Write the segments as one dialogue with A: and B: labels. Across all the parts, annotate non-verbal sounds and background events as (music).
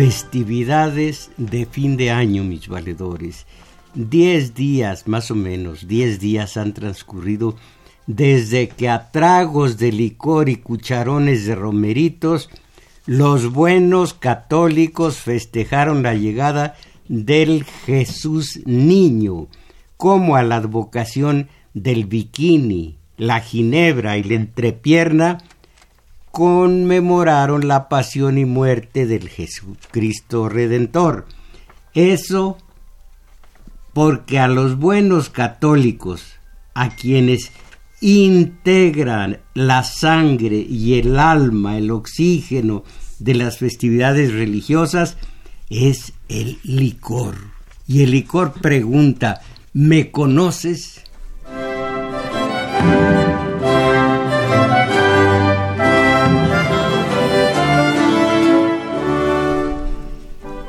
A: Festividades de fin de año, mis valedores. Diez días, más o menos, diez días han transcurrido desde que a tragos de licor y cucharones de romeritos, los buenos católicos festejaron la llegada del Jesús niño, como a la advocación del bikini, la ginebra y la entrepierna, conmemoraron la pasión y muerte del Jesucristo Redentor. Eso porque a los buenos católicos, a quienes integran la sangre y el alma, el oxígeno de las festividades religiosas, es el licor. Y el licor pregunta, ¿me conoces?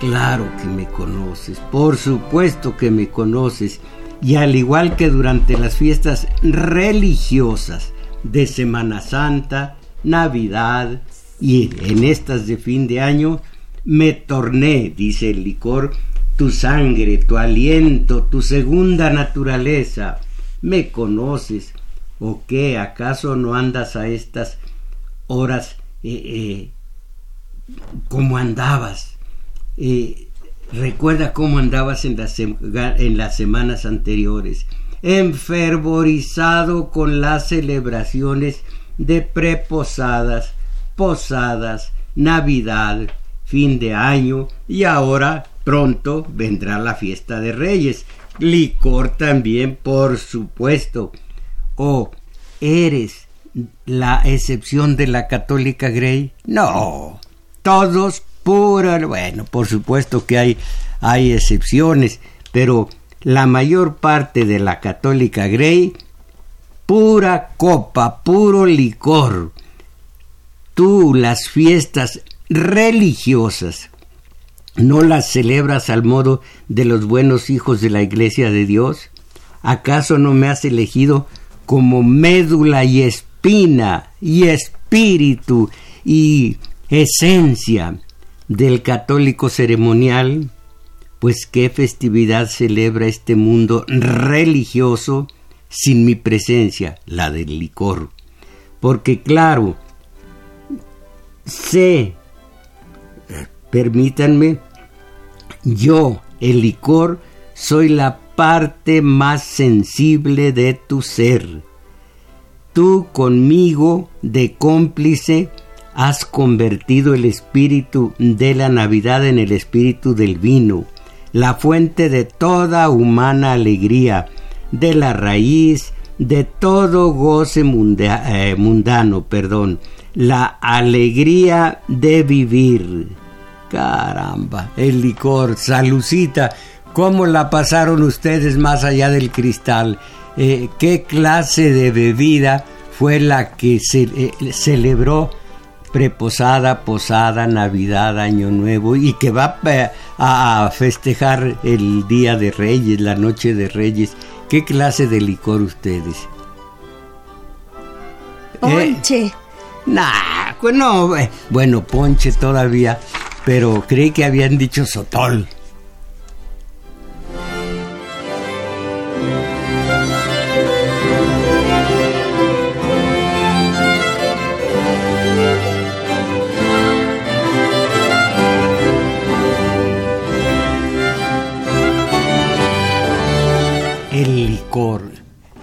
A: Claro que me conoces, por supuesto que me conoces, y al igual que durante las fiestas religiosas de Semana Santa, Navidad y en estas de fin de año, me torné, dice el licor, tu sangre, tu aliento, tu segunda naturaleza. ¿Me conoces? ¿O qué? ¿Acaso no andas a estas horas eh, eh, como andabas? Recuerda cómo andabas en las, semanas anteriores, enfervorizado con las celebraciones de preposadas, posadas, Navidad, fin de año y ahora pronto vendrá la fiesta de Reyes. Licor también, por supuesto. ¿O eres la excepción de la católica Grey? No, todos pura, bueno, por supuesto que hay, hay excepciones, pero la mayor parte de la católica Grey, pura copa, puro licor. Tú las fiestas religiosas no las celebras al modo de los buenos hijos de la Iglesia de Dios? ¿Acaso no me has elegido como médula y espina y espíritu y esencia del católico ceremonial, pues qué festividad celebra este mundo religioso sin mi presencia, la del licor. Porque claro, sé, permítanme, yo, el licor, soy la parte más sensible de tu ser. Tú conmigo de cómplice has convertido el espíritu de la Navidad en el espíritu del vino, la fuente de toda humana alegría, de la raíz de todo goce eh, mundano, perdón, la alegría de vivir. Caramba, el licor, salucita, ¿cómo la pasaron ustedes más allá del cristal? Eh, ¿Qué clase de bebida fue la que se eh, celebró preposada, posada, Navidad, Año Nuevo y que va a festejar el Día de Reyes, la Noche de Reyes. ¿Qué clase de licor ustedes?
B: Ponche.
A: Eh, nah, pues no, eh, bueno, ponche todavía, pero creí que habían dicho sotol.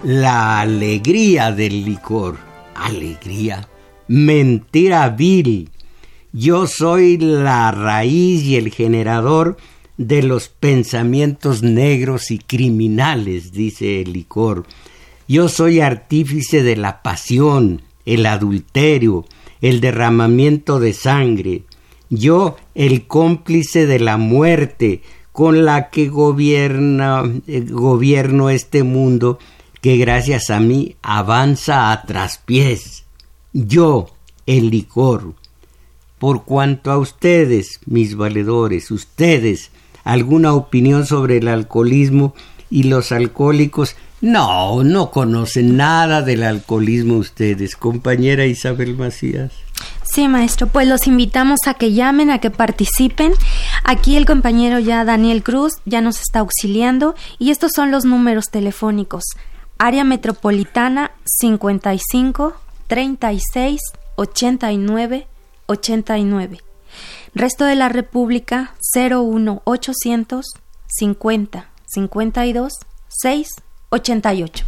A: La alegría del licor. Alegría. Mentira vil. Yo soy la raíz y el generador de los pensamientos negros y criminales, dice el licor. Yo soy artífice de la pasión, el adulterio, el derramamiento de sangre. Yo el cómplice de la muerte con la que gobierna, eh, gobierno este mundo que gracias a mí avanza a traspiés. Yo, el licor. Por cuanto a ustedes, mis valedores, ustedes, alguna opinión sobre el alcoholismo y los alcohólicos, no, no conocen nada del alcoholismo ustedes, compañera Isabel Macías.
B: Sí, maestro, pues los invitamos a que llamen, a que participen. Aquí el compañero ya Daniel Cruz ya nos está auxiliando y estos son los números telefónicos. Área metropolitana 55 36 89 89. Resto de la República 01 800 50 52 6 88.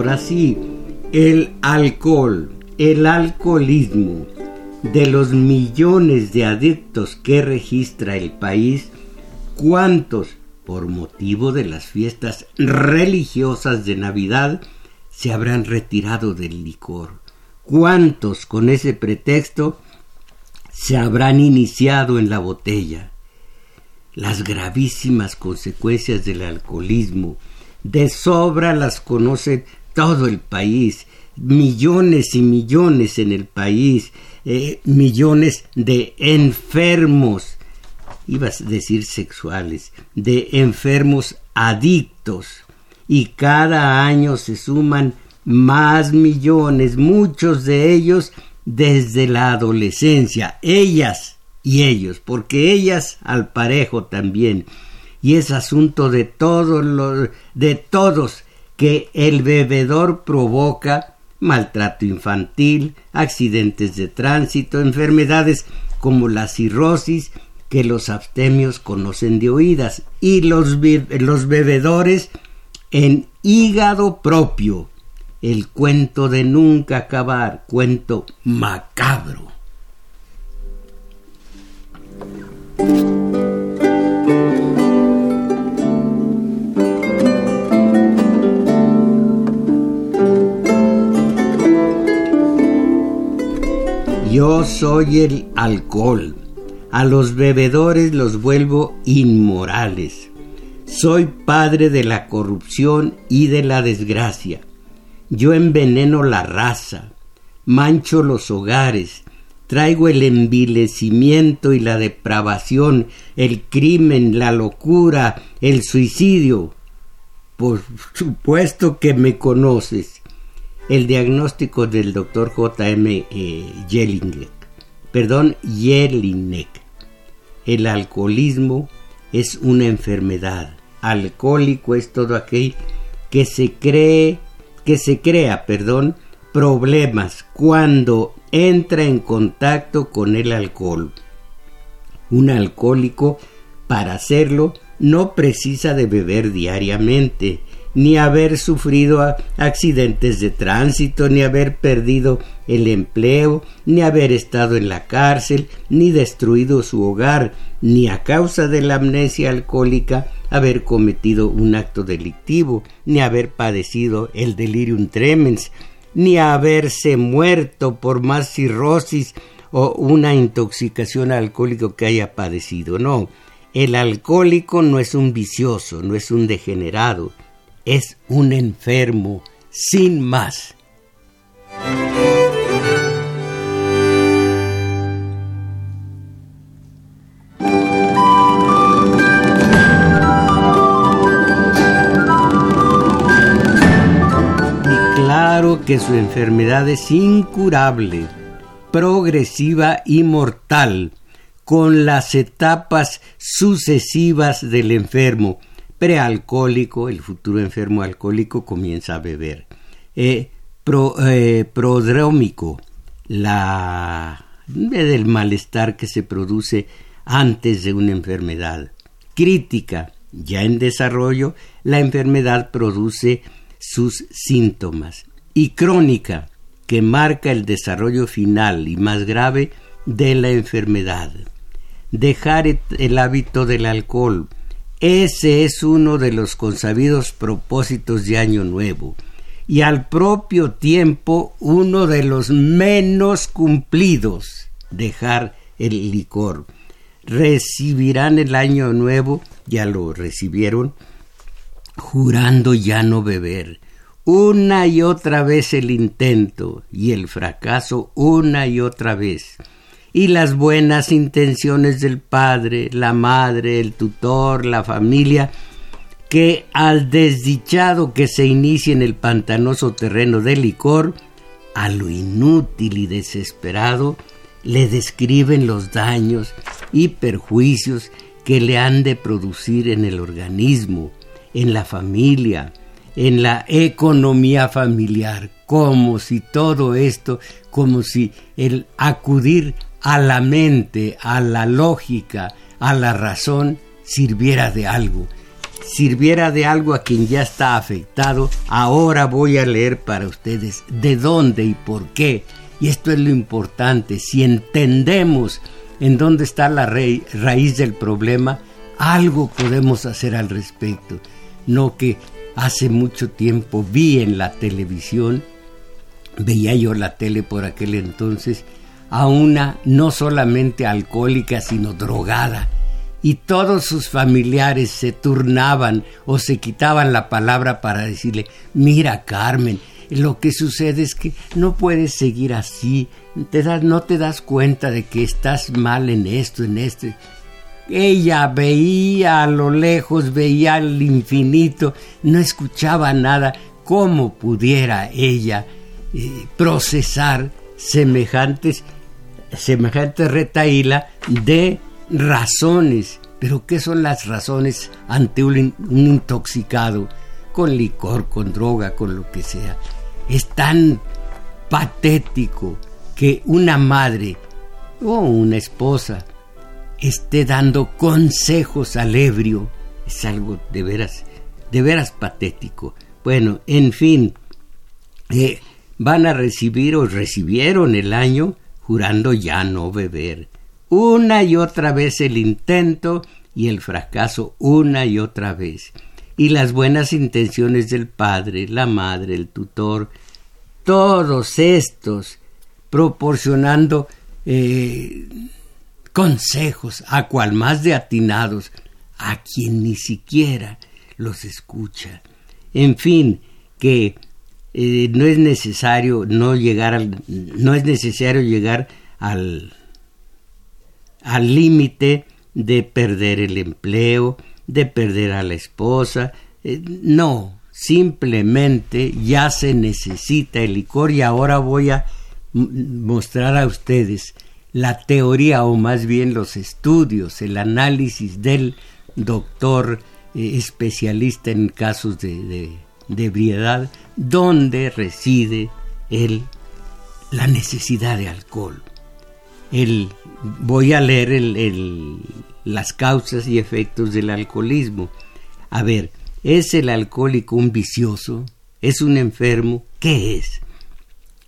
A: Ahora sí, el alcohol, el alcoholismo de los millones de adictos que registra el país, ¿cuántos por motivo de las fiestas religiosas de Navidad se habrán retirado del licor? ¿Cuántos con ese pretexto se habrán iniciado en la botella? Las gravísimas consecuencias del alcoholismo de sobra las conoce todo el país, millones y millones en el país, eh, millones de enfermos ibas a decir sexuales, de enfermos adictos. Y cada año se suman más millones, muchos de ellos desde la adolescencia, ellas y ellos, porque ellas al parejo también. Y es asunto de todos los, de todos que el bebedor provoca maltrato infantil, accidentes de tránsito, enfermedades como la cirrosis que los abstemios conocen de oídas y los, los bebedores en hígado propio. El cuento de nunca acabar, cuento macabro. Yo soy el alcohol a los bebedores los vuelvo inmorales. Soy padre de la corrupción y de la desgracia. Yo enveneno la raza, mancho los hogares, traigo el envilecimiento y la depravación, el crimen, la locura, el suicidio. Por supuesto que me conoces. El diagnóstico del doctor J.M. Eh, perdón, Jelinek el alcoholismo es una enfermedad. Alcohólico es todo aquel que se cree, que se crea, perdón, problemas cuando entra en contacto con el alcohol. Un alcohólico, para hacerlo, no precisa de beber diariamente, ni haber sufrido accidentes de tránsito, ni haber perdido el empleo, ni haber estado en la cárcel, ni destruido su hogar, ni a causa de la amnesia alcohólica haber cometido un acto delictivo, ni haber padecido el delirium tremens, ni haberse muerto por más cirrosis o una intoxicación alcohólica que haya padecido. No, el alcohólico no es un vicioso, no es un degenerado, es un enfermo sin más. Claro que su enfermedad es incurable, progresiva y mortal, con las etapas sucesivas del enfermo, prealcohólico, el futuro enfermo alcohólico comienza a beber. Eh, eh, prodrómico, la del malestar que se produce antes de una enfermedad. Crítica, ya en desarrollo, la enfermedad produce sus síntomas. Y crónica, que marca el desarrollo final y más grave de la enfermedad. Dejar el hábito del alcohol. Ese es uno de los consabidos propósitos de Año Nuevo y al propio tiempo uno de los menos cumplidos, dejar el licor. Recibirán el año nuevo, ya lo recibieron, jurando ya no beber. Una y otra vez el intento y el fracaso una y otra vez. Y las buenas intenciones del padre, la madre, el tutor, la familia, que al desdichado que se inicie en el pantanoso terreno del licor, a lo inútil y desesperado, le describen los daños y perjuicios que le han de producir en el organismo, en la familia, en la economía familiar, como si todo esto, como si el acudir a la mente, a la lógica, a la razón, sirviera de algo sirviera de algo a quien ya está afectado, ahora voy a leer para ustedes de dónde y por qué. Y esto es lo importante, si entendemos en dónde está la raíz del problema, algo podemos hacer al respecto. No que hace mucho tiempo vi en la televisión, veía yo la tele por aquel entonces, a una no solamente alcohólica, sino drogada y todos sus familiares se turnaban o se quitaban la palabra para decirle, mira Carmen, lo que sucede es que no puedes seguir así, te das, no te das cuenta de que estás mal en esto, en esto. Ella veía a lo lejos, veía al infinito, no escuchaba nada. ¿Cómo pudiera ella eh, procesar semejantes, semejante retaíla de razones. Pero ¿qué son las razones ante un, intoxicado con licor, con droga, con lo que sea? Es tan patético que una madre o una esposa esté dando consejos al ebrio. Es algo de veras, de veras patético. Bueno, en fin, eh, van a recibir o recibieron el año jurando ya no beber una y otra vez el intento y el fracaso una y otra vez. Y las buenas intenciones del padre, la madre, el tutor, todos estos proporcionando eh, consejos a cual más de atinados a quien ni siquiera los escucha. En fin, que eh, no es necesario no llegar al, no es necesario llegar al al límite de perder el empleo, de perder a la esposa. Eh, no, simplemente ya se necesita el licor y ahora voy a mostrar a ustedes la teoría o más bien los estudios, el análisis del doctor eh, especialista en casos de, de, ebriedad, donde reside el, la necesidad de alcohol. El voy a leer las causas y efectos del alcoholismo. A ver, ¿es el alcohólico un vicioso? ¿Es un enfermo? ¿Qué es?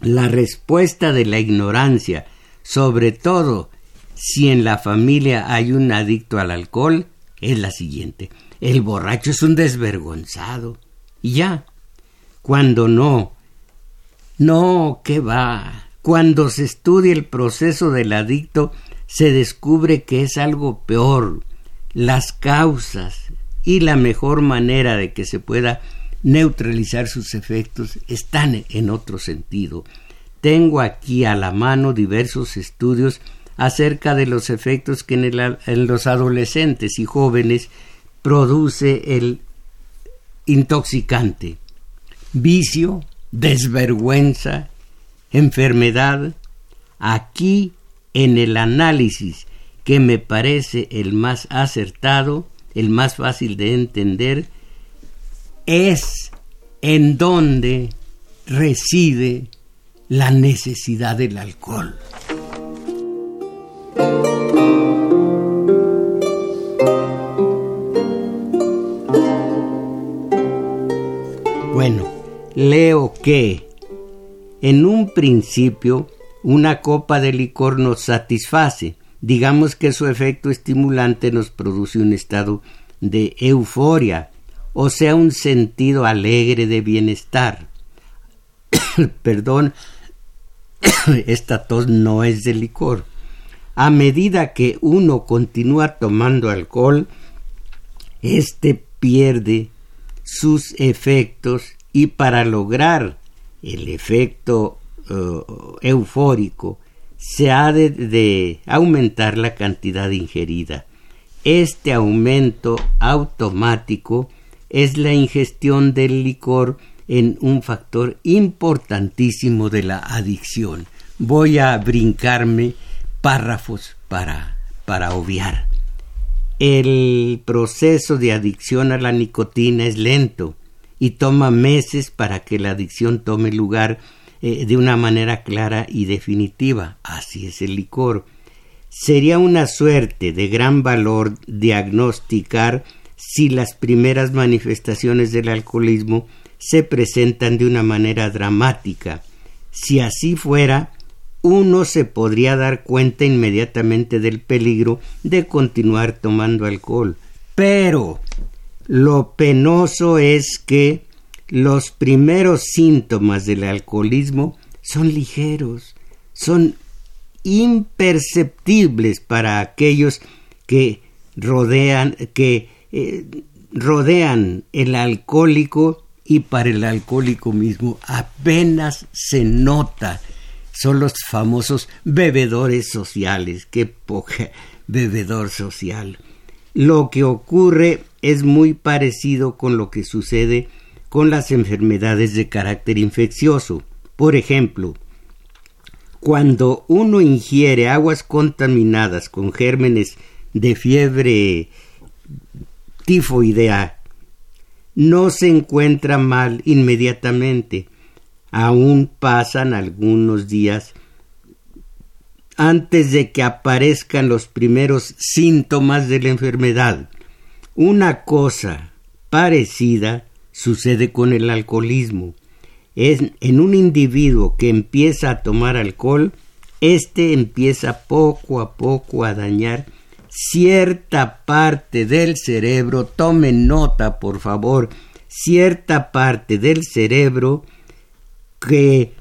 A: La respuesta de la ignorancia, sobre todo si en la familia hay un adicto al alcohol, es la siguiente. El borracho es un desvergonzado. Y ya. Cuando no. No, ¿qué va? Cuando se estudia el proceso del adicto, se descubre que es algo peor. Las causas y la mejor manera de que se pueda neutralizar sus efectos están en otro sentido. Tengo aquí a la mano diversos estudios acerca de los efectos que en, en los adolescentes y jóvenes produce el intoxicante. Vicio, desvergüenza, enfermedad, aquí en el análisis que me parece el más acertado, el más fácil de entender, es en donde reside la necesidad del alcohol. Leo que en un principio una copa de licor nos satisface. Digamos que su efecto estimulante nos produce un estado de euforia, o sea, un sentido alegre de bienestar. (coughs) Perdón, (coughs) esta tos no es de licor. A medida que uno continúa tomando alcohol, éste pierde sus efectos y para lograr el efecto uh, eufórico se ha de aumentar la cantidad ingerida. Este aumento automático es la ingestión del licor en un factor importantísimo de la adicción. Voy a brincarme párrafos para, para obviar. El proceso de adicción a la nicotina es lento y toma meses para que la adicción tome lugar eh, de una manera clara y definitiva. Así es el licor. Sería una suerte de gran valor diagnosticar si las primeras manifestaciones del alcoholismo se presentan de una manera dramática. Si así fuera, uno se podría dar cuenta inmediatamente del peligro de continuar tomando alcohol. Pero lo penoso es que los primeros síntomas del alcoholismo son ligeros, son imperceptibles para aquellos que rodean, que eh, rodean el alcohólico y para el alcohólico mismo apenas se nota. Son los famosos bebedores sociales. Qué poca bebedor social. Lo que ocurre es muy parecido con lo que sucede con las enfermedades de carácter infeccioso. Por ejemplo, cuando uno ingiere aguas contaminadas con gérmenes de fiebre tifoidea no se encuentra mal inmediatamente. Aún pasan algunos días antes de que aparezcan los primeros síntomas de la enfermedad. Una cosa parecida sucede con el alcoholismo. en un individuo que empieza a tomar alcohol, éste empieza poco a poco a dañar cierta parte del cerebro, tomen nota por favor, cierta parte del cerebro que,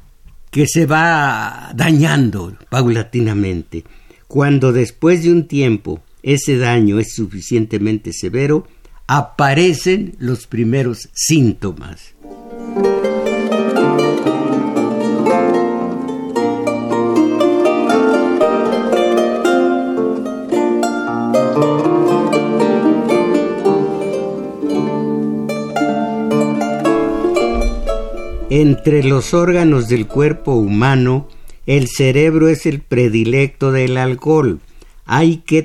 A: que se va dañando paulatinamente. Cuando después de un tiempo ese daño es suficientemente severo, aparecen los primeros síntomas. Entre los órganos del cuerpo humano, el cerebro es el predilecto del alcohol. Hay que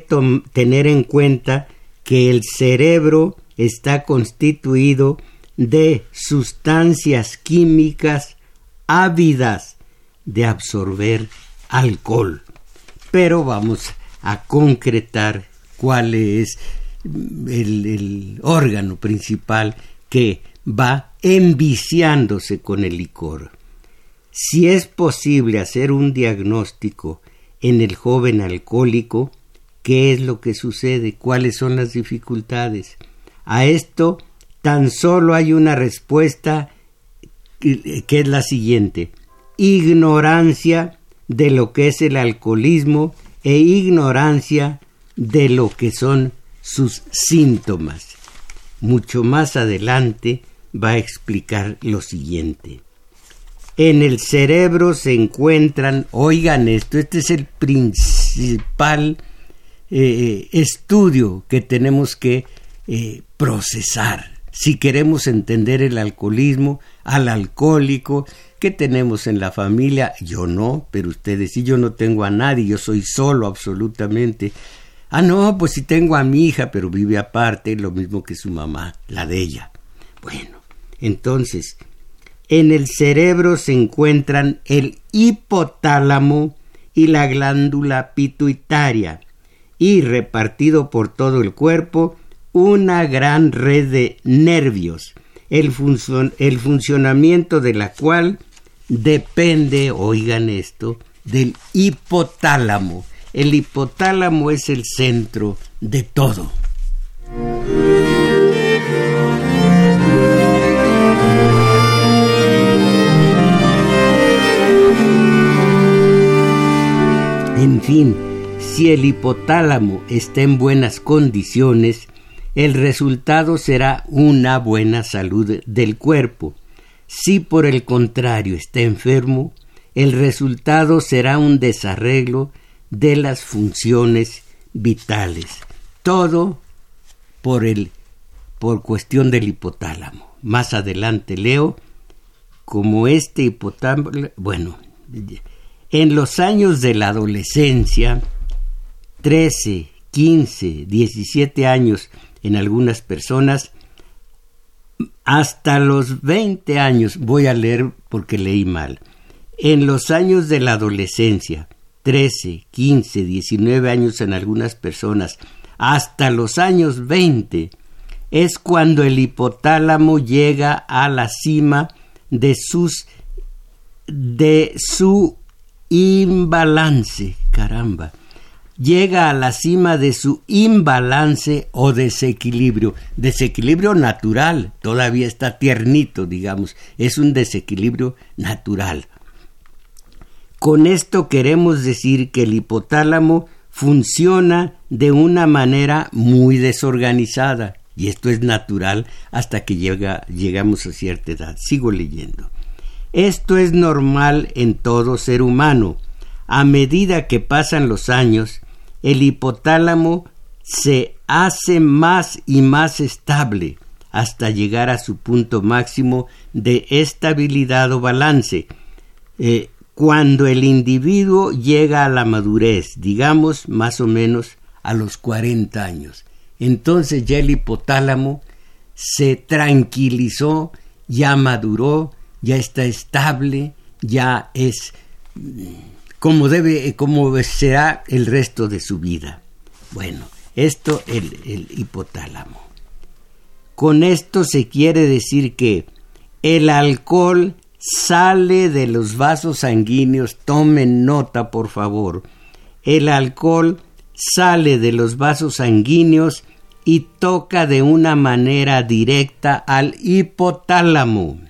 A: tener en cuenta que el cerebro está constituido de sustancias químicas ávidas de absorber alcohol. Pero vamos a concretar cuál es el, el órgano principal que va enviciándose con el licor. Si es posible hacer un diagnóstico en el joven alcohólico, ¿qué es lo que sucede? ¿Cuáles son las dificultades? A esto tan solo hay una respuesta que es la siguiente. Ignorancia de lo que es el alcoholismo e ignorancia de lo que son sus síntomas. Mucho más adelante va a explicar lo siguiente. En el cerebro se encuentran, oigan esto, este es el principal eh, estudio que tenemos que eh, procesar si queremos entender el alcoholismo, al alcohólico, que tenemos en la familia, yo no, pero ustedes sí, yo no tengo a nadie, yo soy solo absolutamente. Ah, no, pues sí tengo a mi hija, pero vive aparte, lo mismo que su mamá, la de ella. Bueno, entonces, en el cerebro se encuentran el hipotálamo y la glándula pituitaria y repartido por todo el cuerpo una gran red de nervios, el, el funcionamiento de la cual depende, oigan esto, del hipotálamo. El hipotálamo es el centro de todo. Si el hipotálamo está en buenas condiciones, el resultado será una buena salud del cuerpo. Si por el contrario está enfermo, el resultado será un desarreglo de las funciones vitales. Todo por el por cuestión del hipotálamo. Más adelante leo como este hipotálamo, bueno, en los años de la adolescencia, 13, 15, 17 años en algunas personas, hasta los 20 años, voy a leer porque leí mal, en los años de la adolescencia, 13, 15, 19 años en algunas personas, hasta los años 20, es cuando el hipotálamo llega a la cima de sus de su imbalance, caramba, llega a la cima de su imbalance o desequilibrio, desequilibrio natural, todavía está tiernito, digamos, es un desequilibrio natural. Con esto queremos decir que el hipotálamo funciona de una manera muy desorganizada, y esto es natural hasta que llega, llegamos a cierta edad. Sigo leyendo. Esto es normal en todo ser humano. A medida que pasan los años, el hipotálamo se hace más y más estable hasta llegar a su punto máximo de estabilidad o balance. Eh, cuando el individuo llega a la madurez, digamos más o menos a los 40 años, entonces ya el hipotálamo se tranquilizó, ya maduró, ya está estable, ya es mm, como debe, como será el resto de su vida. Bueno, esto el, el hipotálamo. Con esto se quiere decir que el alcohol sale de los vasos sanguíneos, tomen nota por favor, el alcohol sale de los vasos sanguíneos y toca de una manera directa al hipotálamo.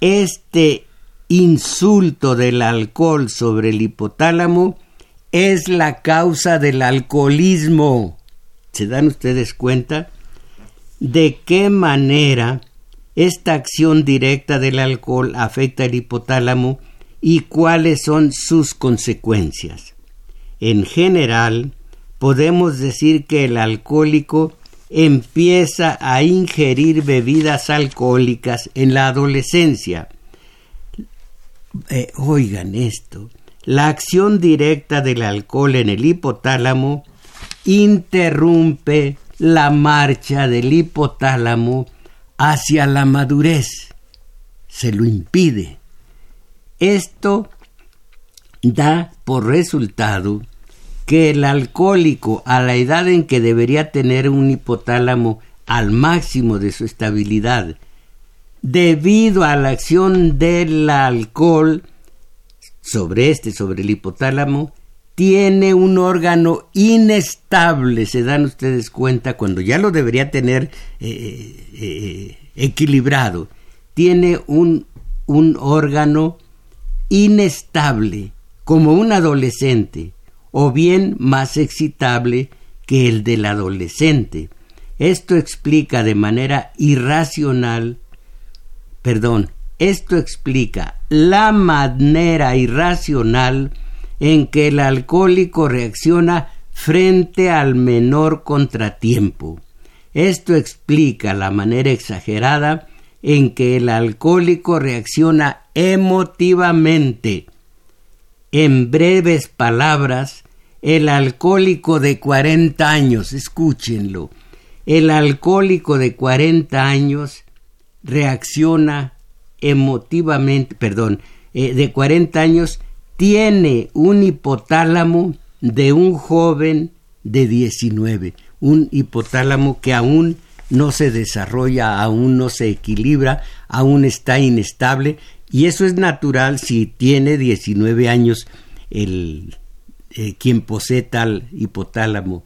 A: Este insulto del alcohol sobre el hipotálamo es la causa del alcoholismo. ¿Se dan ustedes cuenta? ¿De qué manera esta acción directa del alcohol afecta el hipotálamo y cuáles son sus consecuencias? En general, podemos decir que el alcohólico empieza a ingerir bebidas alcohólicas en la adolescencia. Eh, oigan esto, la acción directa del alcohol en el hipotálamo interrumpe la marcha del hipotálamo hacia la madurez. Se lo impide. Esto da por resultado que el alcohólico a la edad en que debería tener un hipotálamo al máximo de su estabilidad, debido a la acción del alcohol sobre este, sobre el hipotálamo, tiene un órgano inestable, se dan ustedes cuenta, cuando ya lo debería tener eh, eh, equilibrado, tiene un, un órgano inestable, como un adolescente, o bien más excitable que el del adolescente. Esto explica de manera irracional, perdón, esto explica la manera irracional en que el alcohólico reacciona frente al menor contratiempo. Esto explica la manera exagerada en que el alcohólico reacciona emotivamente. En breves palabras, el alcohólico de 40 años, escúchenlo, el alcohólico de 40 años reacciona emotivamente, perdón, eh, de 40 años tiene un hipotálamo de un joven de 19, un hipotálamo que aún no se desarrolla, aún no se equilibra, aún está inestable y eso es natural si tiene 19 años el eh, quien posee tal hipotálamo,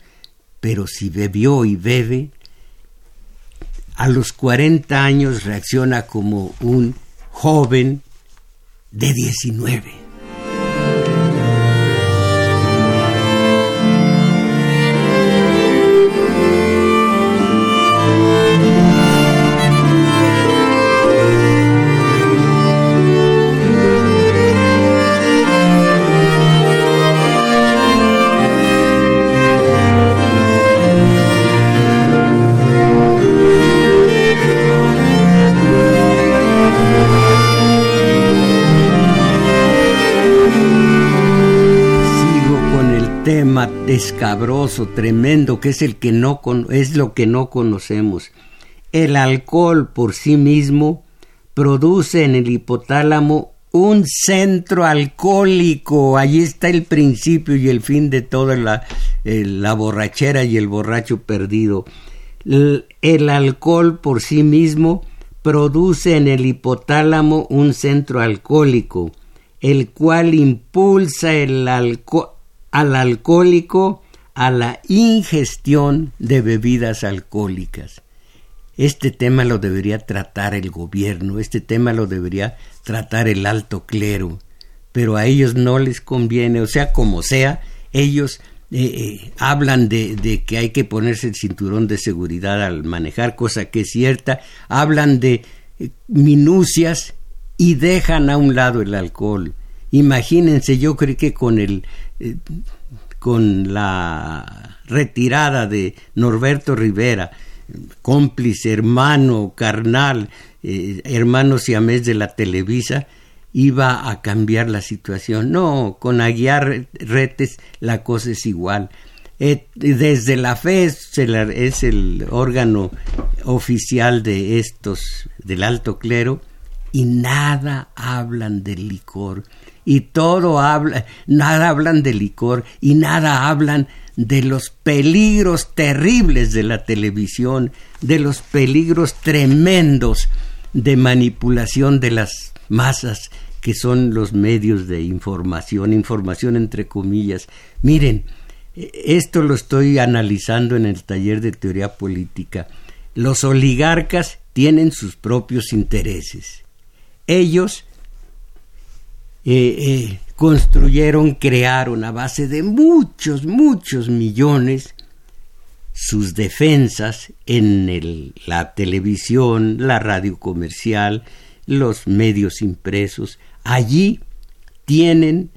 A: pero si bebió y bebe, a los 40 años reacciona como un joven de 19. Escabroso, tremendo, que es el que no es lo que no conocemos. El alcohol por sí mismo produce en el hipotálamo un centro alcohólico. Allí está el principio y el fin de toda la, la borrachera y el borracho perdido. el alcohol por sí mismo produce en el hipotálamo un centro alcohólico, el cual impulsa el alcohol al alcohólico a la ingestión de bebidas alcohólicas. Este tema lo debería tratar el gobierno, este tema lo debería tratar el alto clero, pero a ellos no les conviene, o sea, como sea, ellos eh, eh, hablan de, que hay que ponerse el cinturón de seguridad al manejar, cosa que es cierta, hablan de eh, minucias y dejan a un lado el alcohol. Imagínense, yo creo que con el eh, con la retirada de Norberto Rivera, cómplice, hermano, carnal, eh, hermano siamés de la Televisa, iba a cambiar la situación. No, con Aguiar Retes la cosa es igual. Eh, desde la fe es el órgano oficial de estos, del alto clero, y nada hablan del licor y todo habla, nada hablan de licor y nada hablan de los peligros terribles de la televisión, de los peligros tremendos de manipulación de las masas que son los medios de información, información entre comillas. Miren, esto lo estoy analizando en el taller de teoría política. Los oligarcas tienen sus propios intereses. Ellos eh, eh, construyeron, crearon a base de muchos, muchos millones sus defensas en la televisión, la radio comercial, los medios impresos. Allí tienen,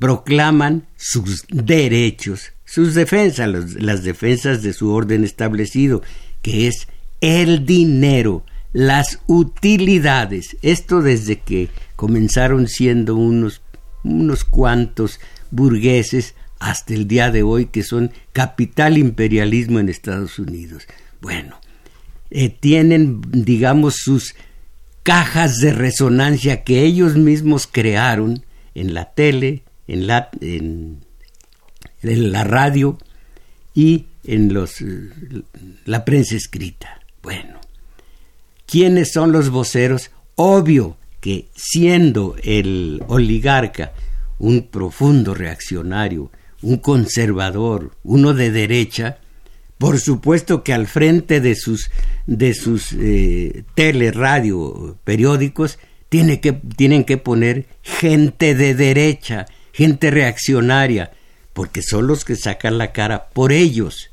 A: proclaman sus derechos, sus defensas, las defensas de su orden establecido, que es el dinero, las utilidades. Esto desde que comenzaron siendo unos, unos cuantos burgueses hasta el día de hoy que son capital imperialismo en Estados Unidos. Bueno, eh, tienen, digamos, sus cajas de resonancia que ellos mismos crearon en la tele, en la, en, la radio y en los, la prensa escrita. Bueno, ¿quiénes son los voceros? Obvio, que siendo el oligarca un profundo reaccionario, un conservador, uno de derecha, por supuesto que al frente de sus, de sus eh, tele, radio, periódicos, tiene que, tienen que poner gente de derecha, gente reaccionaria, porque son los que sacan la cara por ellos.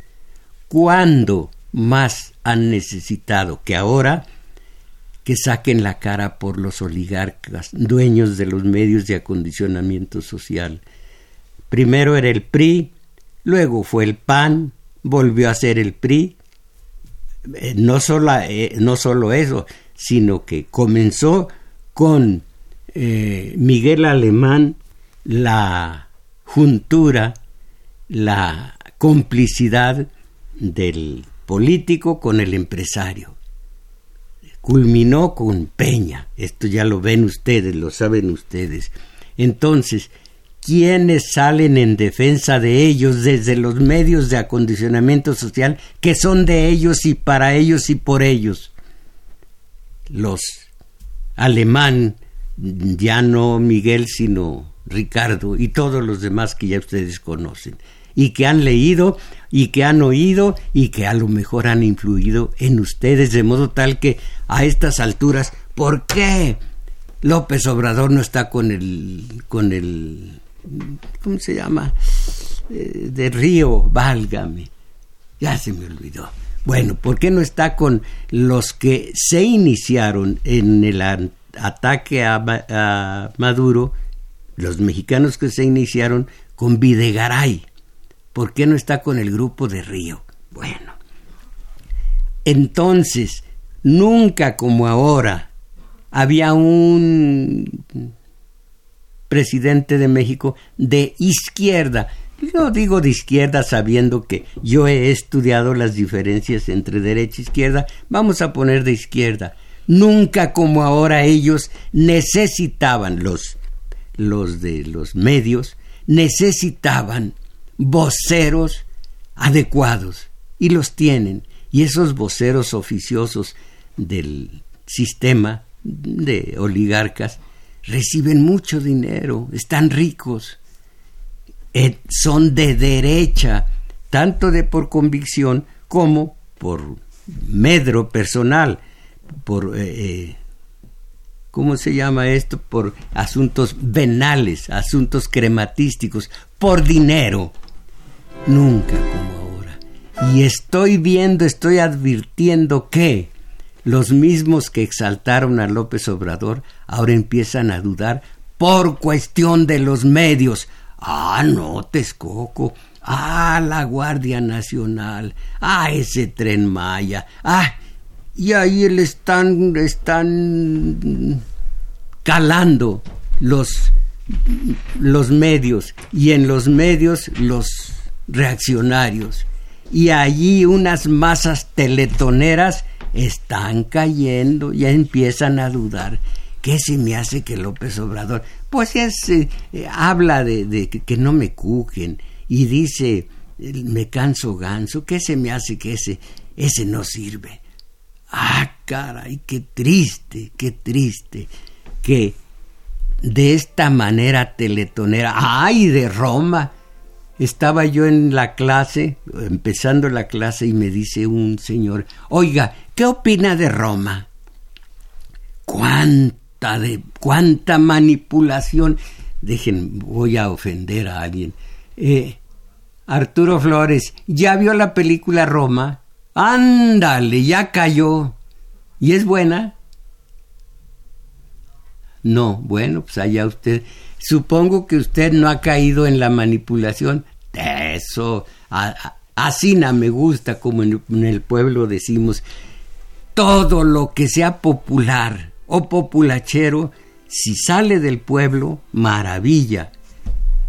A: ¿Cuándo más han necesitado que ahora que saquen la cara por los oligarcas, dueños de los medios de acondicionamiento social. Primero era el PRI, luego fue el PAN, volvió a ser el PRI. Eh, no, solo, eh, no solo eso, sino que comenzó con eh, Miguel Alemán la juntura, la complicidad del político con el empresario culminó con Peña. Esto ya lo ven ustedes, lo saben ustedes. Entonces, ¿quiénes salen en defensa de ellos desde los medios de acondicionamiento social que son de ellos y para ellos y por ellos? Los alemán, ya no Miguel, sino Ricardo y todos los demás que ya ustedes conocen y que han leído y que han oído y que a lo mejor han influido en ustedes de modo tal que a estas alturas, ¿por qué López Obrador no está con el con el ¿cómo se llama? Eh, de Río, válgame. Ya se me olvidó. Bueno, ¿por qué no está con los que se iniciaron en el ataque a, a Maduro, los mexicanos que se iniciaron con Videgaray? ¿Por qué no está con el grupo de Río? Bueno, entonces, nunca como ahora había un presidente de México de izquierda. No digo de izquierda sabiendo que yo he estudiado las diferencias entre derecha e izquierda, vamos a poner de izquierda. Nunca como ahora ellos necesitaban los los de los medios necesitaban voceros adecuados y los tienen. Y esos voceros oficiosos del sistema de oligarcas reciben mucho dinero, están ricos, eh, son de derecha, tanto de por convicción como por medro personal, por, eh, eh, ¿cómo se llama esto? Por asuntos venales, asuntos crematísticos, por dinero nunca como ahora. Y estoy viendo, estoy advirtiendo que los mismos que exaltaron a López Obrador ahora empiezan a dudar por cuestión de los medios. Ah, no, Texcoco. Ah, la Guardia Nacional. Ah, ese tren Maya. Ah, y ahí le están, están calando los, los medios. Y en los medios los reaccionarios y allí unas masas teletoneras están cayendo, ya empiezan a dudar. ¿Qué se me hace que López Obrador? Pues es, eh, habla de, que, no me cuquen y dice, me canso ganso, ¿qué se me hace que ese, ese no sirve? Ah, caray, qué triste, qué triste que de esta manera teletonera, ay, de Roma, estaba yo en la clase, empezando la clase, y me dice un señor, oiga, ¿qué opina de Roma? ¿Cuánta de cuánta manipulación? Dejen, voy a ofender a alguien. Eh, Arturo Flores, ¿ya vio la película Roma? Ándale, ya cayó. ¿Y es buena? No, bueno, pues allá usted. Supongo que usted no ha caído en la manipulación eso, así no me gusta, como en, el pueblo decimos, todo lo que sea popular o populachero, si sale del pueblo, maravilla.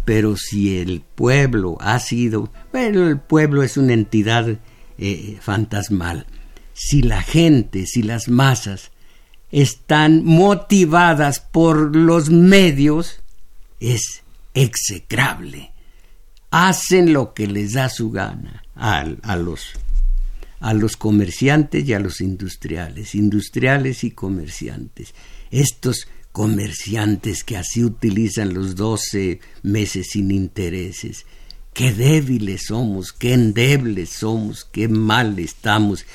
A: Pero si el pueblo ha sido, bueno, el pueblo es una entidad eh, fantasmal. Si la gente, si las masas están motivadas por los medios, es execrable hacen lo que les da su gana a, los, a los comerciantes y a los industriales, industriales y comerciantes. Estos comerciantes que así utilizan los doce meses sin intereses. Qué débiles somos, qué endebles somos, qué mal estamos.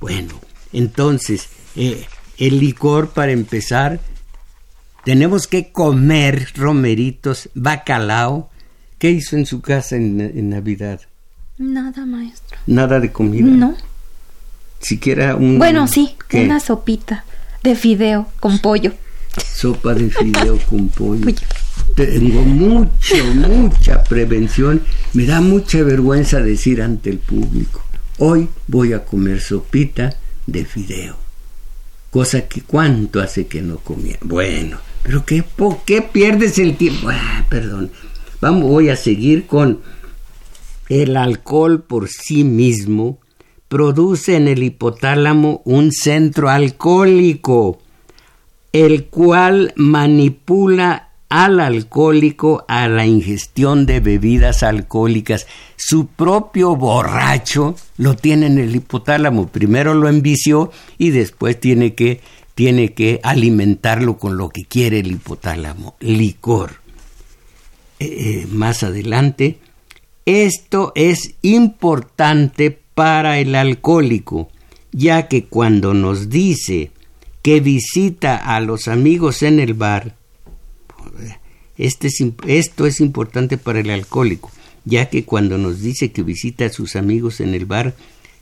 A: Bueno, entonces, eh, el licor para empezar, tenemos que comer romeritos, bacalao, ¿Qué hizo en su casa en, Navidad?
B: Nada, maestro.
A: ¿Nada de comida?
B: No.
A: Siquiera un...
B: Bueno, sí, una sopita de fideo con pollo.
A: Sopa de fideo (laughs) con pollo. Tengo mucha, mucha prevención. Me da mucha vergüenza decir ante el público. Hoy voy a comer sopita de fideo. Cosa que cuánto hace que no comía. Bueno, pero ¿qué, ¿por qué pierdes el tiempo? Ah, perdón. Vamos, voy a seguir con el alcohol por sí mismo produce en el hipotálamo un centro alcohólico, el cual manipula al alcohólico a la ingestión de bebidas alcohólicas. Su propio borracho lo tiene en el hipotálamo. Primero lo envició y después tiene que, tiene que alimentarlo con lo que quiere el hipotálamo, licor. Eh, eh, más adelante, esto es importante para el alcohólico, ya que cuando nos dice que visita a los amigos en el bar, este esto es importante para el alcohólico, ya que cuando nos dice que visita a sus amigos en el bar,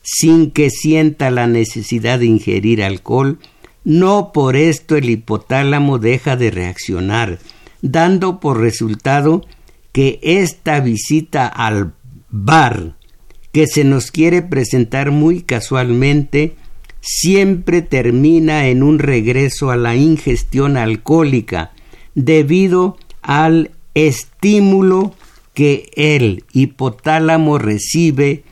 A: sin que sienta la necesidad de ingerir alcohol, no por esto el hipotálamo deja de reaccionar, dando por resultado que esta visita al bar que se nos quiere presentar muy casualmente, siempre termina en un regreso a la ingestión alcohólica debido al estímulo que el hipotálamo recibe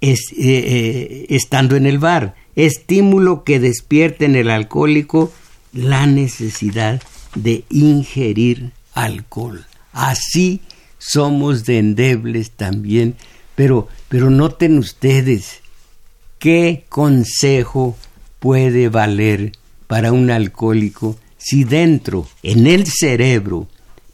A: eh, eh, estando en el bar, estímulo que despierta en el alcohólico la necesidad de ingerir alcohol. Así somos de endebles también pero, pero noten ustedes qué consejo puede valer para un alcohólico si dentro, en el cerebro,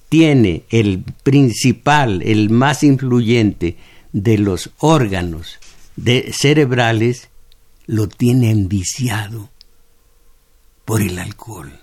A: tiene el principal, el más influyente de los órganos de cerebrales, lo tiene enviciado por el alcohol.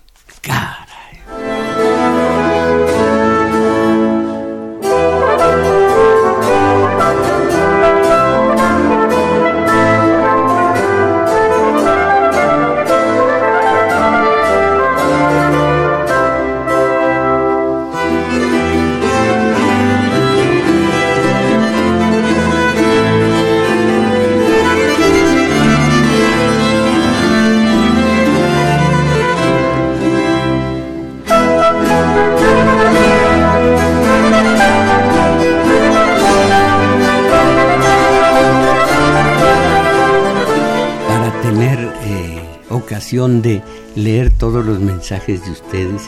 A: De leer todos los mensajes de ustedes,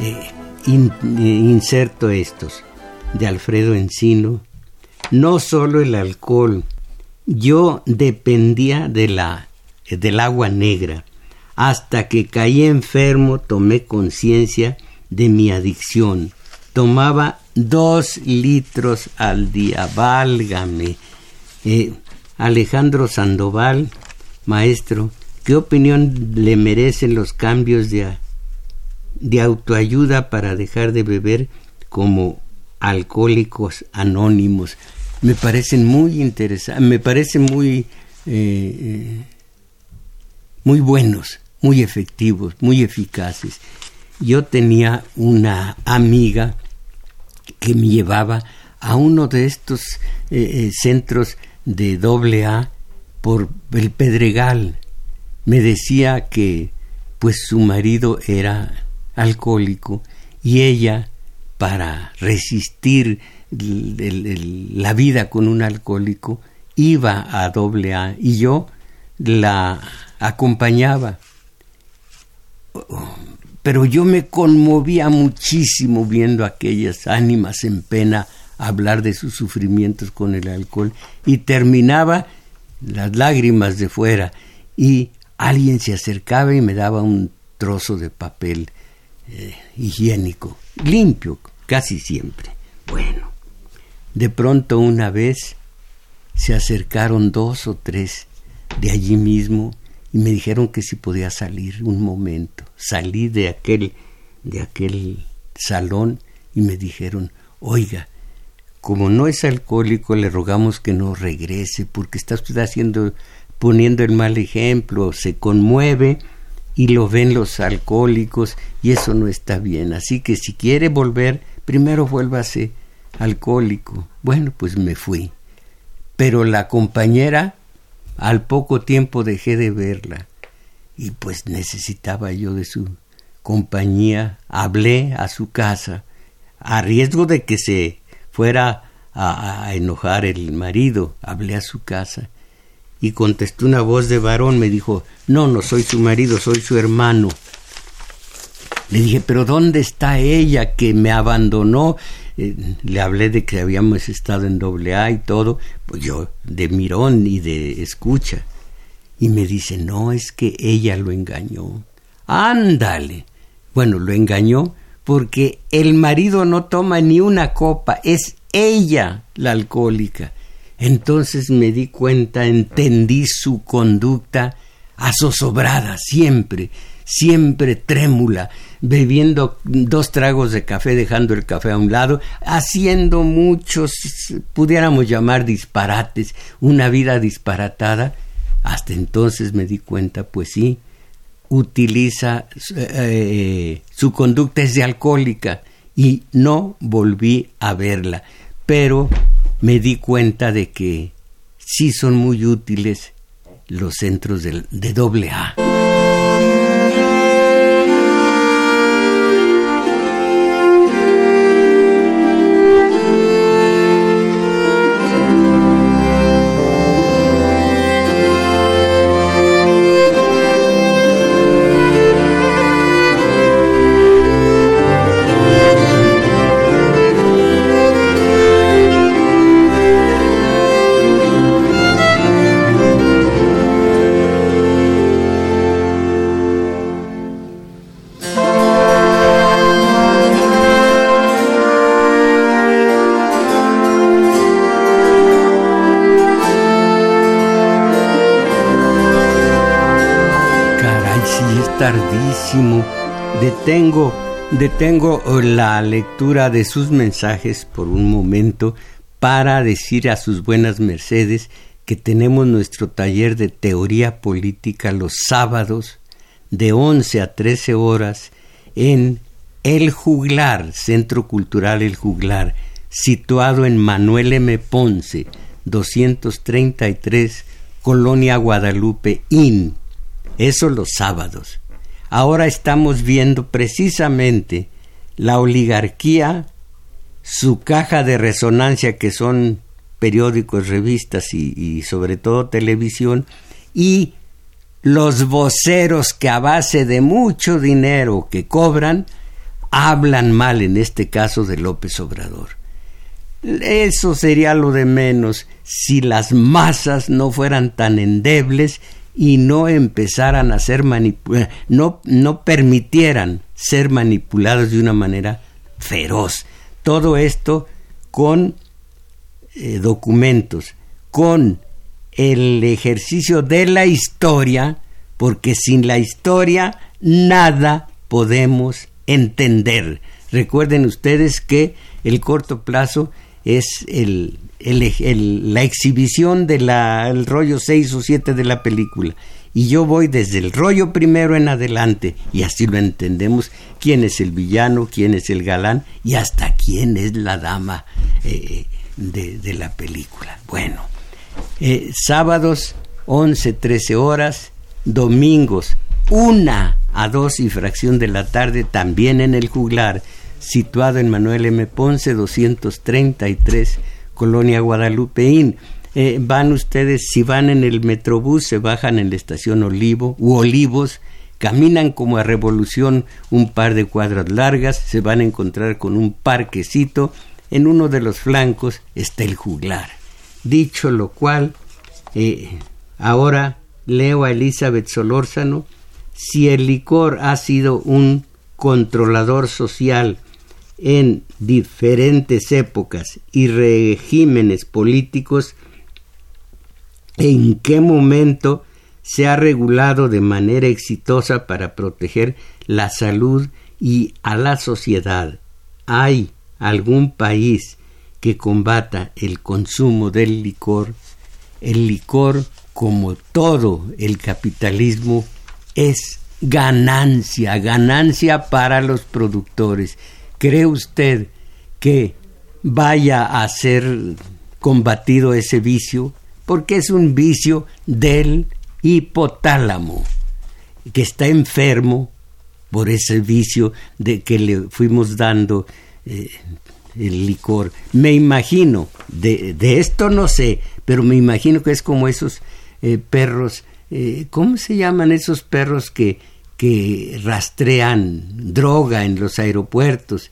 A: eh, eh, inserto estos, de Alfredo Encino, no solo el alcohol, yo dependía de la, del agua negra, hasta que caí enfermo tomé conciencia de mi adicción. Tomaba dos litros al día, válgame. Eh, Alejandro Sandoval, maestro, ¿Qué opinión le merecen los cambios de, de autoayuda para dejar de beber como alcohólicos anónimos? Me parecen muy interesantes, me parecen muy, eh, eh, muy buenos, muy efectivos, muy eficaces. Yo tenía una amiga que me llevaba a uno de estos eh, centros de doble A por el Pedregal me decía que pues su marido era alcohólico y ella para resistir la vida con un alcohólico iba a doble A y yo la acompañaba. Pero yo me conmovía muchísimo viendo aquellas ánimas en pena hablar de sus sufrimientos con el alcohol y terminaba las lágrimas de fuera y alguien se acercaba y me daba un trozo de papel eh, higiénico, limpio casi siempre. Bueno, de pronto una vez se acercaron dos o tres de allí mismo y me dijeron que si podía salir un momento. Salí de aquel de aquel salón y me dijeron, "Oiga, como no es alcohólico, le rogamos que no regrese porque está usted haciendo poniendo el mal ejemplo, se conmueve y lo ven los alcohólicos y eso no está bien. Así que si quiere volver, primero vuélvase alcohólico. Bueno, pues me fui. Pero la compañera, al poco tiempo dejé de verla y pues necesitaba yo de su compañía. Hablé a su casa a riesgo de que se fuera a, a enojar el marido. Hablé a su casa Y contestó una voz de varón, me dijo, no, no soy su marido, soy su hermano. Le dije, pero ¿dónde está ella que me abandonó? Eh, le hablé de que habíamos estado en doble A y todo, pues yo de mirón y de escucha. Y me dice, no, es que ella lo engañó. Ándale. Bueno, lo engañó porque el marido no toma ni una copa, es ella la alcohólica. Entonces me di cuenta, entendí su conducta azozobrada siempre, siempre trémula, bebiendo dos tragos de café, dejando el café a un lado, haciendo muchos, pudiéramos llamar disparates, una vida disparatada. Hasta entonces me di cuenta, pues sí, utiliza, eh, su conducta es de alcohólica y no volví a verla, pero me di cuenta de que sí son muy útiles los centros de, de doble A. Detengo, detengo la lectura de sus mensajes por un momento para decir a sus buenas mercedes que tenemos nuestro taller de teoría política los sábados de 11 a 13 horas en El Juglar, Centro Cultural El Juglar, situado en Manuel M. Ponce, 233, Colonia Guadalupe, IN. Eso los sábados ahora estamos viendo precisamente la oligarquía, su caja de resonancia que son periódicos, revistas y, sobre todo televisión, y los voceros que a base de mucho dinero que cobran, hablan mal en este caso de López Obrador. Eso sería lo de menos si las masas no fueran tan endebles y no empezaran a ser manipulados, no, no permitieran ser manipulados de una manera feroz. Todo esto con eh, documentos, con el ejercicio de la historia, porque sin la historia nada podemos entender. Recuerden ustedes que el corto plazo es el, la exhibición del rollo 6 o 7 de la película. Y yo voy desde el rollo primero en adelante, y así lo entendemos, quién es el villano, quién es el galán, y hasta quién es la dama eh, de, la película. Bueno, eh, sábados 11, 13 horas, domingos 1 a 2 y fracción de la tarde, también en el juglar, situado en Manuel M. Ponce 233 Colonia Guadalupeín. Eh, van ustedes, si van en el Metrobús, se bajan en la estación Olivo u Olivos, caminan como a revolución un par de cuadras largas, se van a encontrar con un parquecito, en uno de los flancos está el juglar. Dicho lo cual, eh, ahora leo a Elizabeth Solórzano, si el licor ha sido un controlador social en diferentes épocas y regímenes políticos, en qué momento se ha regulado de manera exitosa para proteger la salud y a la sociedad. ¿Hay algún país que combata el consumo del licor? El licor, como todo el capitalismo, es ganancia, ganancia para los productores ¿Cree usted que vaya a ser combatido ese vicio? Porque es un vicio del hipotálamo, que está enfermo por ese vicio de que le fuimos dando eh, el licor. Me imagino, de, de, esto no sé, pero me imagino que es como esos eh, perros, eh, ¿cómo se llaman esos perros que, que rastrean droga en los aeropuertos?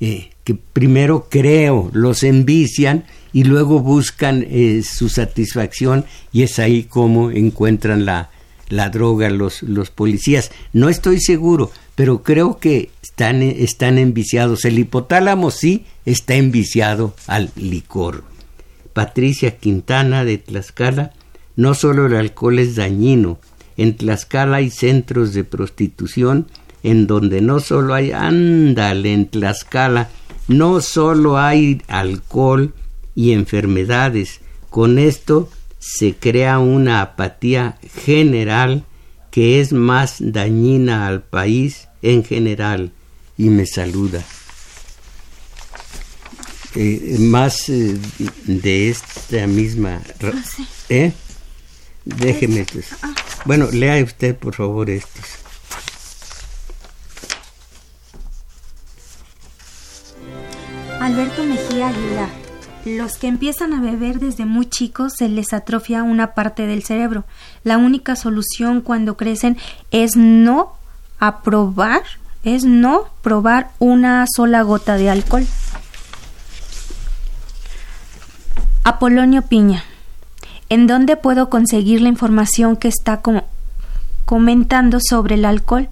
A: Eh, que primero creo los envician y luego buscan su satisfacción y es ahí como encuentran la, la droga los, los policías. No estoy seguro, pero creo que están, están enviciados. El hipotálamo sí está enviciado al licor. Patricia Quintana de Tlaxcala, no solo el alcohol es dañino, en Tlaxcala hay centros de prostitución en donde no solo hay, ándale, en Tlaxcala, no solo hay alcohol y enfermedades, con esto se crea una apatía general que es más dañina al país en general y me saluda. Eh, más eh, de esta misma... Ah, ¿Eh? Déjeme. Pues. Ah. Bueno, lea usted por favor estos.
B: Alberto Mejía Aguilar los que empiezan a beber desde muy chicos se les atrofia una parte del cerebro. La única solución cuando crecen es no aprobar, es no probar una sola gota de alcohol. Apolonio Piña. ¿En dónde puedo conseguir la información que está comentando sobre el alcohol?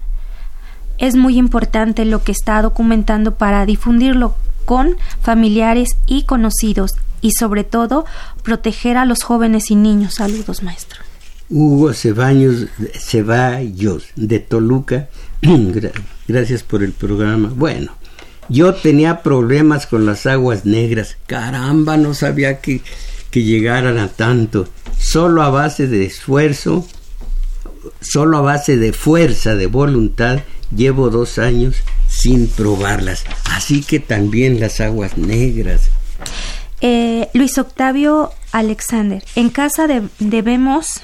B: Es muy importante lo que está documentando para difundirlo con familiares y conocidos y sobre todo proteger a los jóvenes y niños. Saludos, maestro.
A: Hugo Ceballos, Ceballos de Toluca, (clears throat) gracias por el programa. Bueno, yo tenía problemas con las aguas negras. Caramba, no sabía que, que llegaran a tanto. Solo a base de esfuerzo, solo a base de fuerza, de voluntad, llevo dos años sin probarlas. Así que también las aguas negras.
B: Eh, Luis Octavio Alexander, en casa debemos...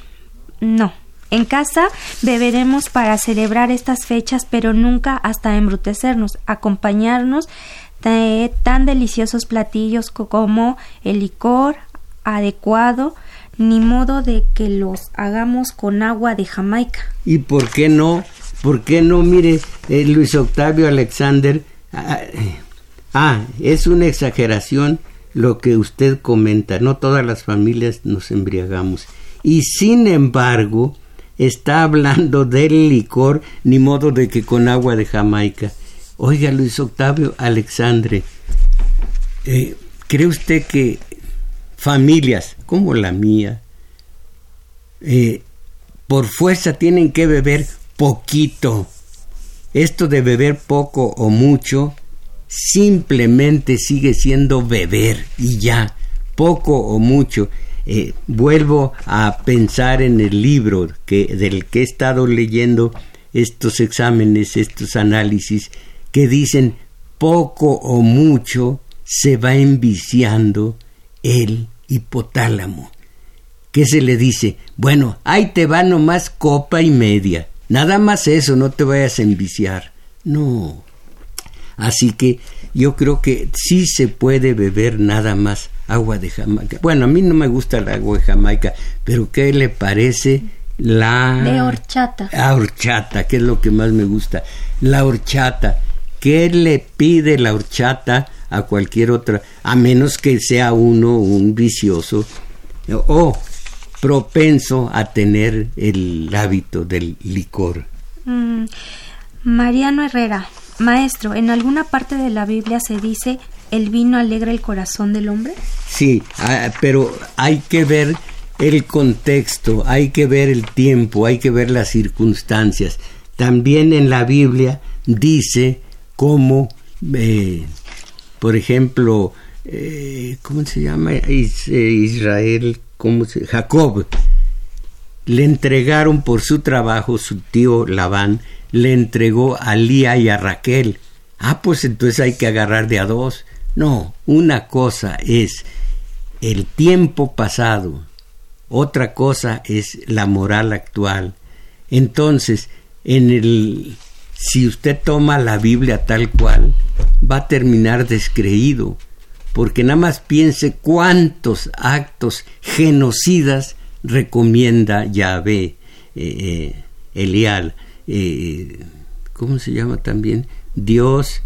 B: No, en casa beberemos para celebrar estas fechas, pero nunca hasta embrutecernos, acompañarnos de tan deliciosos platillos como el licor adecuado, ni modo de que los hagamos con agua de Jamaica.
A: ¿Y por qué no ¿Por qué no mire eh, Luis Octavio Alexander? Ah, ah, es una exageración lo que usted comenta. No todas las familias nos embriagamos. Y sin embargo, está hablando del licor, ni modo de que con agua de Jamaica. Oiga, Luis Octavio Alexandre, eh, ¿cree usted que familias como la mía, eh, por fuerza tienen que beber poquito. Esto de beber poco o mucho simplemente sigue siendo beber y ya, poco o mucho. Eh, vuelvo a pensar en el libro que, del que he estado leyendo estos exámenes, estos análisis, que dicen poco o mucho se va enviciando el hipotálamo. ¿Qué se le dice? Bueno, ahí te va nomás copa y media. Nada más eso, no te vayas a enviciar. No. Así que yo creo que sí se puede beber nada más agua de Jamaica. Bueno, a mí no me gusta el agua de Jamaica, pero ¿qué le parece la...
B: De horchata.
A: La horchata, que es lo que más me gusta. La horchata. ¿Qué le pide la horchata a cualquier otra? A menos que sea uno un vicioso. O propenso a tener el hábito del licor.
B: Mm, Mariano Herrera, maestro, ¿en alguna parte de la Biblia se dice el vino alegra el corazón del hombre?
A: Sí, ah, pero hay que ver el contexto, hay que ver el tiempo, hay que ver las circunstancias. También en la Biblia dice cómo, eh, por ejemplo, eh, ¿cómo se llama? Israel como Jacob, le entregaron por su trabajo, su tío Labán le entregó a Lía y a Raquel. Ah, pues entonces hay que agarrar de a dos. No, una cosa es el tiempo pasado, otra cosa es la moral actual. Entonces, en el si usted toma la Biblia tal cual, va a terminar descreído, porque nada más piense cuántos actos genocidas recomienda Yahvé, eh, eh, Elial, eh, ¿cómo se llama también? Dios,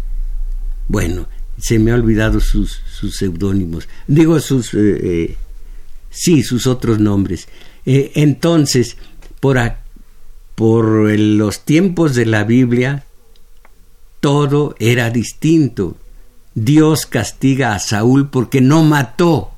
A: bueno, se me ha olvidado sus, sus seudónimos, digo sus, sí, sus otros nombres. entonces, por, por los tiempos de la Biblia, todo era distinto. Dios castiga a Saúl porque no mató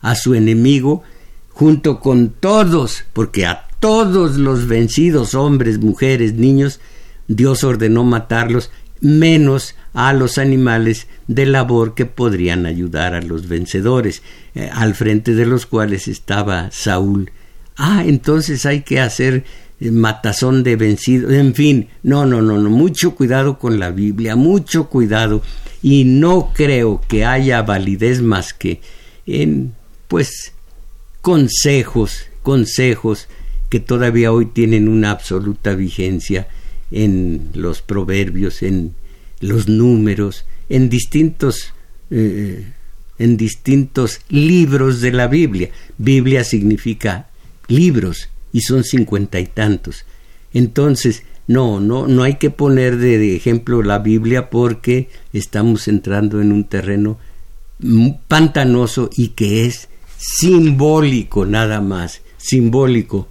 A: a su enemigo junto con todos, porque a todos los vencidos hombres, mujeres, niños, Dios ordenó matarlos, menos a los animales de labor que podrían ayudar a los vencedores, eh, al frente de los cuales estaba Saúl. Ah, entonces hay que hacer matazón de vencido, en fin, no, no, no, no, mucho cuidado con la Biblia, mucho cuidado, y no creo que haya validez más que en, pues, consejos, consejos que todavía hoy tienen una absoluta vigencia en los proverbios, en los números, en distintos eh, en distintos libros de la Biblia. Biblia significa libros, y son cincuenta y tantos. Entonces, no, no, no hay que poner de, ejemplo la Biblia porque estamos entrando en un terreno pantanoso y que es simbólico nada más, simbólico.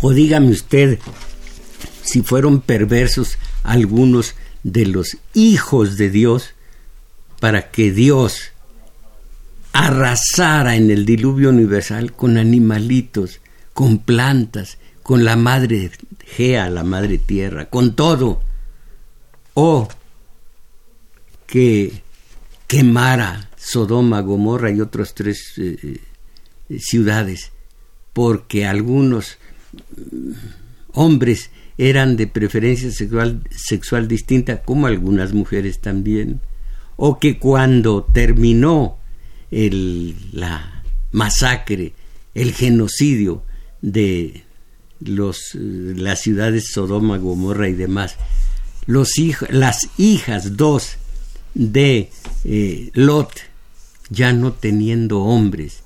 A: O dígame usted si fueron perversos algunos de los hijos de Dios para que Dios arrasara en el diluvio universal con animalitos, con plantas, con la madre Gea, la madre tierra, con todo. O que quemara Sodoma, Gomorra y otras tres eh, eh, ciudades, porque algunos mm, hombres eran de preferencia sexual, sexual distinta, como algunas mujeres también, o que cuando terminó el, la masacre, el genocidio de los, las ciudades Sodoma, Gomorra y demás. Los las hijas dos de eh, Lot, ya no teniendo hombres,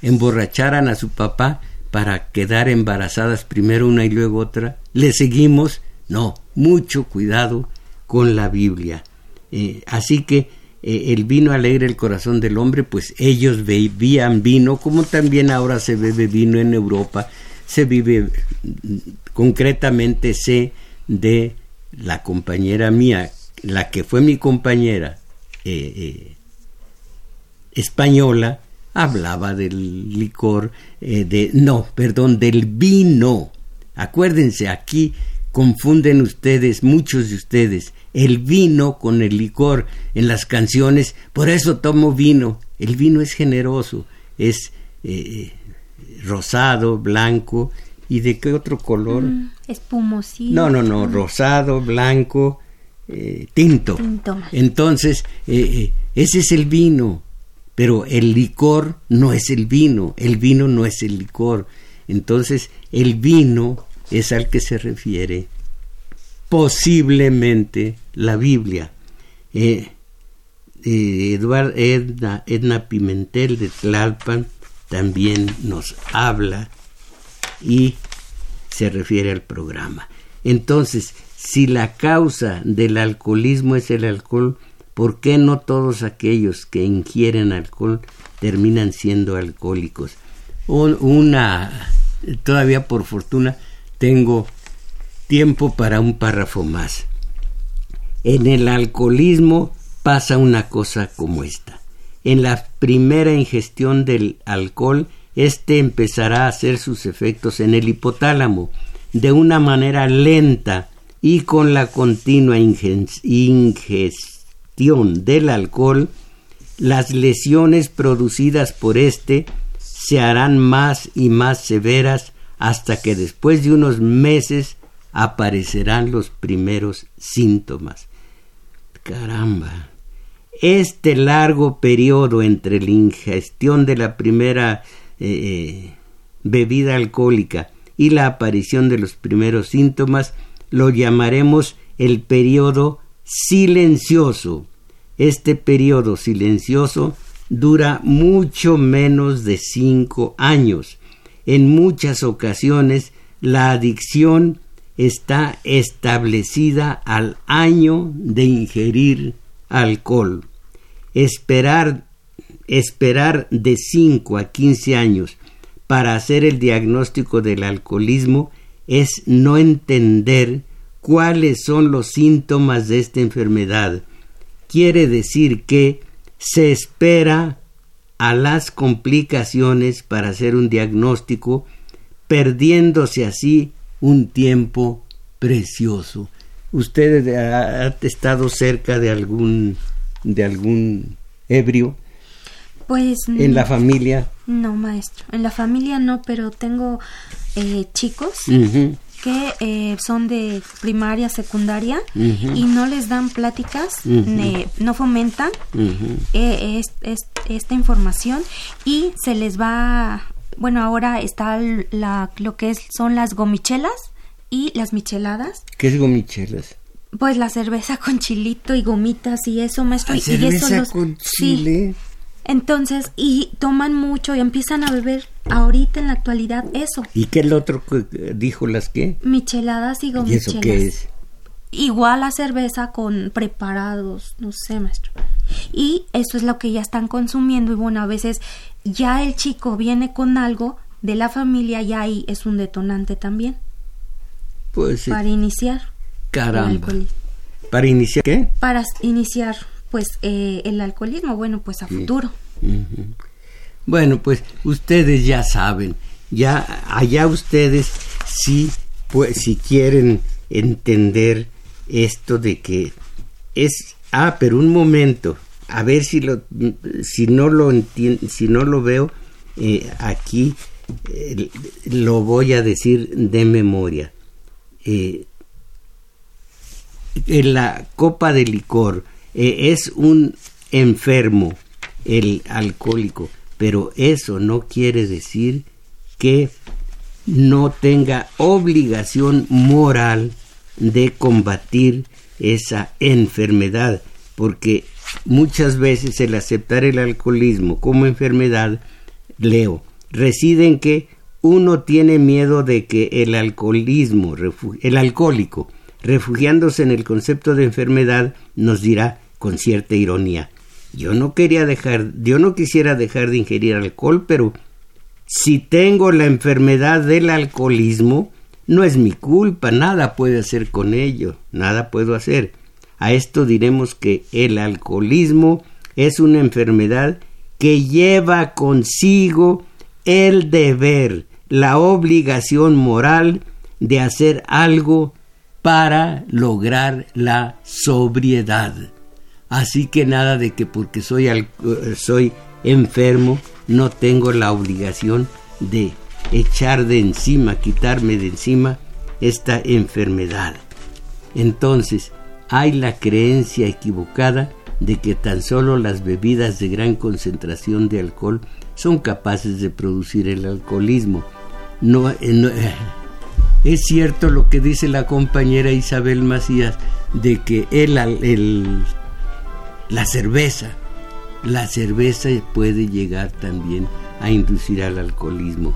A: emborracharan a su papá para quedar embarazadas primero una y luego otra. ¿Le seguimos? No, mucho cuidado con la Biblia. Eh, así que eh, el vino alegra el corazón del hombre, pues ellos bebían vino, como también ahora se bebe vino en Europa, se vive, mm, concretamente sé de la compañera mía, la que fue mi compañera eh, eh, española, hablaba del licor, de, no, perdón, del vino. Acuérdense, aquí confunden ustedes, muchos de ustedes, el vino con el licor en las canciones, por eso tomo vino. El vino es generoso, es eh, rosado, blanco, ¿y de qué otro color? Mm,
B: espumosito.
A: No, no, no, rosado, blanco, eh, tinto. Entonces, eh, ese es el vino, pero el licor no es el vino, el vino no es el licor. Entonces, el vino es al que se refiere posiblemente la Biblia. Eh, eh, Edna, Edna Pimentel de Tlalpan también nos habla y se refiere al programa. Entonces, si la causa del alcoholismo es el alcohol, ¿por qué no todos aquellos que ingieren alcohol terminan siendo alcohólicos? Una, todavía por fortuna, tengo tiempo para un párrafo más. En el alcoholismo pasa una cosa como esta. En la primera ingestión del alcohol, éste empezará a hacer sus efectos en el hipotálamo de una manera lenta y con la continua ingestión del alcohol, las lesiones producidas por éste se harán más y más severas hasta que después de unos meses aparecerán los primeros síntomas. Caramba. Este largo periodo entre la ingestión de la primera eh, eh, bebida alcohólica y la aparición de los primeros síntomas lo llamaremos el periodo silencioso. Este periodo silencioso dura mucho menos de cinco años. En muchas ocasiones la adicción está establecida al año de ingerir alcohol. Esperar, esperar de 5 a 15 años para hacer el diagnóstico del alcoholismo es no entender cuáles son los síntomas de esta enfermedad. Quiere decir que se espera a las complicaciones para hacer un diagnóstico, perdiéndose así un tiempo precioso. ¿Usted ha estado cerca de algún de algún ebrio?
B: Pues
A: en la familia.
B: No, maestro. En la familia no, pero tengo eh, chicos que eh, son de primaria, secundaria y no les dan pláticas, no fomentan eh, esta información y se les va, bueno, ahora está la, lo que es, son las gomichelas y las micheladas.
A: ¿Qué es gomichelas?
B: Pues la cerveza con chilito y gomitas y eso, maestro.
A: ¿La
B: y
A: cerveza eso con chile?
B: Entonces, y toman mucho y empiezan a beber ahorita en la actualidad eso.
A: ¿Y qué el otro dijo las qué?
B: Micheladas y gomichelas.
A: ¿Y eso qué es?
B: Igual a cerveza con preparados, no sé, maestro. Y eso es lo que ya están consumiendo y bueno, a veces ya el chico viene con algo de la familia y ahí es un detonante también.
A: Pues.
B: Para iniciar.
A: Caramba. ¿Para iniciar qué?
B: Para iniciar pues eh, el alcoholismo, bueno, pues a futuro.
A: Bueno, pues ustedes ya saben, ya allá ustedes sí, pues si quieren entender esto de que es, ah, pero un momento, a ver si lo, si no lo entiendo, si no lo veo eh, aquí, eh, lo voy a decir de memoria. en la copa de licor eh, es un enfermo el alcohólico, pero eso no quiere decir que no tenga obligación moral de combatir esa enfermedad, porque muchas veces el aceptar el alcoholismo como enfermedad, leo, reside en que uno tiene miedo de que el alcoholismo, el alcohólico, refugiándose en el concepto de enfermedad, nos dirá con cierta ironía, yo no quería dejar, yo no quisiera dejar de ingerir alcohol, pero si tengo la enfermedad del alcoholismo, no es mi culpa, nada puedo hacer con ello, nada puedo hacer. A esto diremos que el alcoholismo es una enfermedad que lleva consigo el deber, la obligación moral de hacer algo para lograr la sobriedad. Así que nada de que porque soy, soy enfermo no tengo la obligación de echar de encima, quitarme de encima esta enfermedad. Entonces, hay la creencia equivocada de que tan solo las bebidas de gran concentración de alcohol son capaces de producir el alcoholismo. No, eh, eh, es cierto lo que dice la compañera Isabel Macías de que el, el la cerveza. La cerveza puede llegar también a inducir al alcoholismo.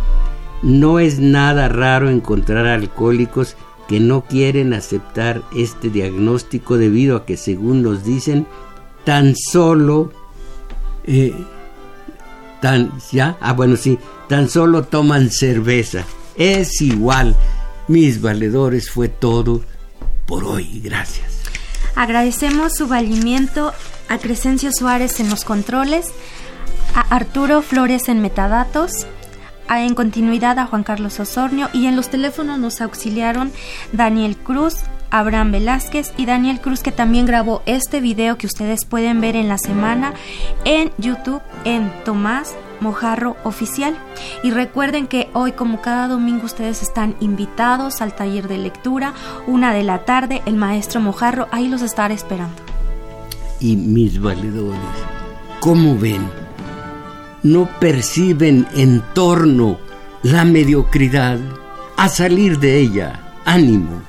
A: No es nada raro encontrar alcohólicos que no quieren aceptar este diagnóstico debido a que, según nos dicen, tan solo, eh, tan, ya, ah, bueno, sí, tan solo toman cerveza. Es igual. Mis valedores fue todo por hoy. Gracias.
B: Agradecemos su valimiento a Crescencio Suárez en los controles, a Arturo Flores en metadatos, a, en continuidad a Juan Carlos Osornio y en los teléfonos nos auxiliaron Daniel Cruz, Abraham Velázquez y Daniel Cruz que también grabó este video que ustedes pueden ver en la semana en YouTube en Tomás Mojarro Oficial. Y recuerden que hoy, como cada domingo, ustedes están invitados al taller de lectura, una de la tarde, el maestro Mojarro, ahí los estará esperando
A: y mis valedores, ¿cómo ven? No perciben en torno la mediocridad. A salir de ella, ánimo.